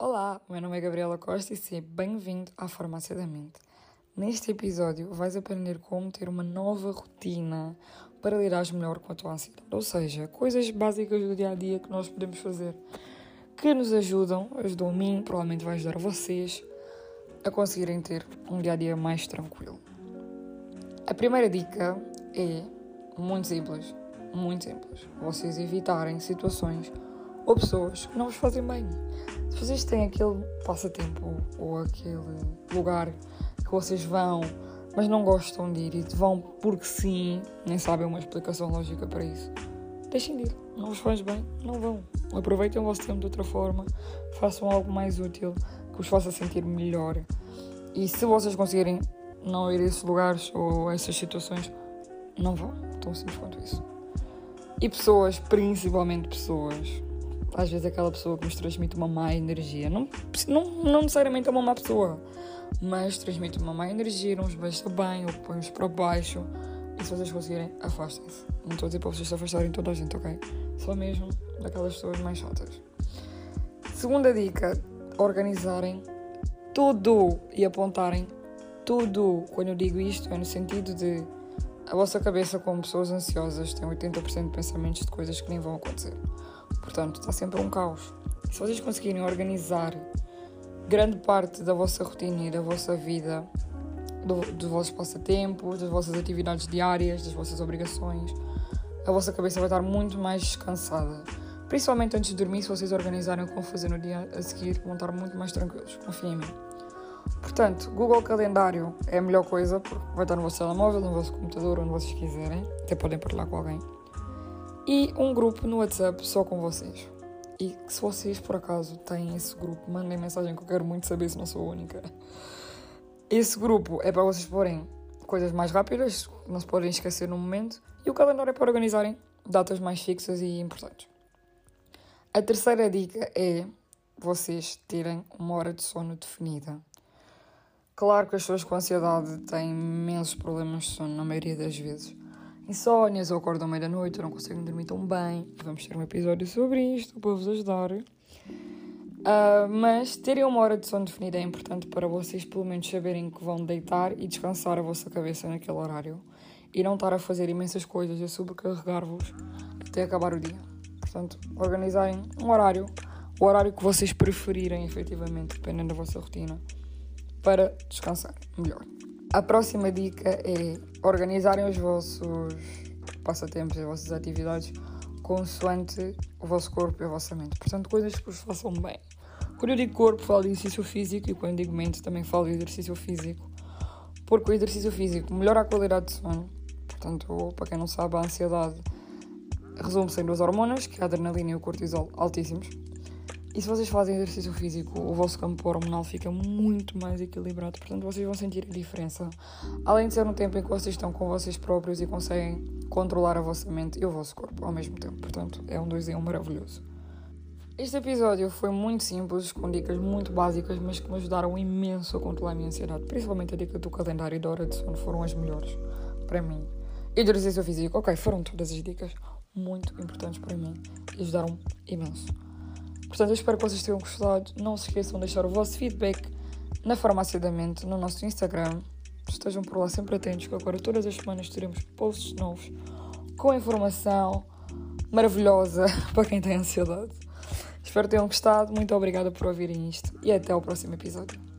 Olá, meu nome é Gabriela Costa e seja bem-vindo à Farmácia da Mente. Neste episódio vais aprender como ter uma nova rotina para lidares melhor com a tua ansiedade, ou seja, coisas básicas do dia a dia que nós podemos fazer que nos ajudam, ajudam a mim, provavelmente vai ajudar a vocês a conseguirem ter um dia a dia mais tranquilo. A primeira dica é muito simples, muito simples. Vocês evitarem situações ou pessoas que não vos fazem bem. Se vocês têm aquele passatempo ou aquele lugar que vocês vão, mas não gostam de ir e vão porque sim, nem sabem uma explicação lógica para isso, deixem de ir. Não vos faz bem, não vão. Aproveitem o vosso tempo de outra forma, façam algo mais útil que vos faça sentir melhor. E se vocês conseguirem não ir a esses lugares ou a essas situações, não vão. Tão simples quanto isso. E pessoas, principalmente pessoas, às vezes aquela pessoa que nos transmite uma má energia. Não, não, não necessariamente é uma má pessoa, mas transmite uma má energia, não os deixa bem ou põe-os para baixo. E se vocês conseguirem, afastem-se. Não estou a dizer para vocês se afastarem toda a gente, ok? Só mesmo daquelas pessoas mais chatas. Segunda dica: organizarem tudo e apontarem tudo. Quando eu digo isto, é no sentido de a vossa cabeça, como pessoas ansiosas, tem 80% de pensamentos de coisas que nem vão acontecer. Portanto, está sempre um caos. Se vocês conseguirem organizar grande parte da vossa rotina e da vossa vida, do, dos vossos passatempos, das vossas atividades diárias, das vossas obrigações, a vossa cabeça vai estar muito mais descansada. Principalmente antes de dormir, se vocês organizarem o que vão fazer no dia a seguir, vão estar muito mais tranquilos. Confiem em mim. Portanto, Google Calendário é a melhor coisa, porque vai estar no vosso telemóvel, no vosso computador, onde vocês quiserem. Até podem partilhar com alguém e um grupo no WhatsApp só com vocês. E se vocês por acaso têm esse grupo, mandem mensagem que eu quero muito saber se não sou a única. Esse grupo é para vocês porem coisas mais rápidas, não se podem esquecer no momento, e o calendário é para organizarem datas mais fixas e importantes. A terceira dica é vocês terem uma hora de sono definida. Claro que as pessoas com ansiedade têm imensos problemas de sono na maioria das vezes insónias ou acordam à meia-noite ou não conseguem dormir tão bem. Vamos ter um episódio sobre isto para vos ajudar. Uh, mas terem uma hora de sono definida é importante para vocês, pelo menos, saberem que vão deitar e descansar a vossa cabeça naquele horário e não estar a fazer imensas coisas a sobrecarregar-vos até acabar o dia. Portanto, organizarem um horário, o horário que vocês preferirem, efetivamente, dependendo da vossa rotina, para descansar melhor. A próxima dica é organizarem os vossos passatempos e as vossas atividades consoante o vosso corpo e a vossa mente. Portanto, coisas que vos façam bem. Quando eu digo corpo, falo de exercício físico e quando digo mente, também falo de exercício físico. Porque o exercício físico melhora a qualidade de sono. Portanto, para quem não sabe, a ansiedade resume-se em duas hormonas, que é a adrenalina e o cortisol, altíssimos. E se vocês fazem exercício físico, o vosso campo hormonal fica muito mais equilibrado, portanto vocês vão sentir a diferença. Além de ser um tempo em que vocês estão com vocês próprios e conseguem controlar a vossa mente e o vosso corpo ao mesmo tempo, portanto é um dois em um maravilhoso. Este episódio foi muito simples, com dicas muito básicas, mas que me ajudaram imenso a controlar a minha ansiedade. Principalmente a dica do calendário e da hora de sono foram as melhores para mim. E do exercício físico, ok, foram todas as dicas muito importantes para mim e ajudaram imenso. Portanto, eu espero que vocês tenham gostado. Não se esqueçam de deixar o vosso feedback na Farmácia da Mente, no nosso Instagram. Estejam por lá sempre atentos, que agora todas as semanas teremos posts novos com informação maravilhosa para quem tem ansiedade. Espero que tenham gostado. Muito obrigada por ouvirem isto e até o próximo episódio.